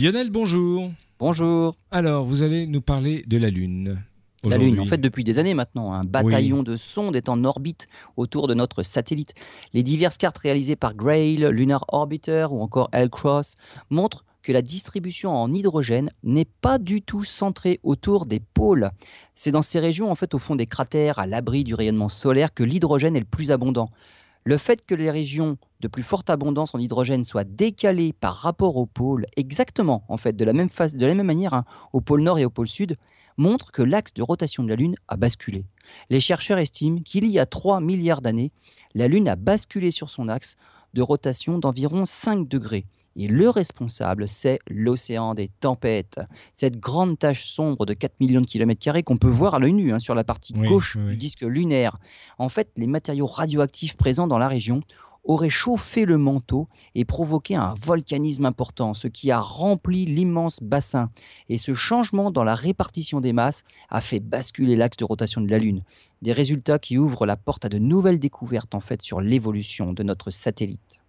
Lionel, bonjour. Bonjour. Alors, vous allez nous parler de la Lune. La Lune, en fait, depuis des années maintenant, un bataillon de sondes est en orbite autour de notre satellite. Les diverses cartes réalisées par Grail, Lunar Orbiter ou encore L-Cross montrent que la distribution en hydrogène n'est pas du tout centrée autour des pôles. C'est dans ces régions, en fait, au fond des cratères, à l'abri du rayonnement solaire, que l'hydrogène est le plus abondant. Le fait que les régions de plus forte abondance en hydrogène soient décalées par rapport au pôle, exactement en fait, de la même, manière hein, au pôle nord et au pôle sud, montre que l'axe de rotation de la Lune a basculé. Les chercheurs estiment qu'il y a 3 milliards d'années, la Lune a basculé sur son axe de rotation d'environ 5 degrés. Et le responsable, c'est l'océan des tempêtes. Cette grande tache sombre de 4 millions de kilomètres carrés qu'on peut voir à l'œil nu hein, sur la partie gauche du disque lunaire. En fait, les matériaux radioactifs présents dans la région auraient chauffé le manteau et provoqué un volcanisme important, ce qui a rempli l'immense bassin. Et ce changement dans la répartition des masses a fait basculer l'axe de rotation de la Lune. Des résultats qui ouvrent la porte à de nouvelles découvertes en fait sur l'évolution de notre satellite.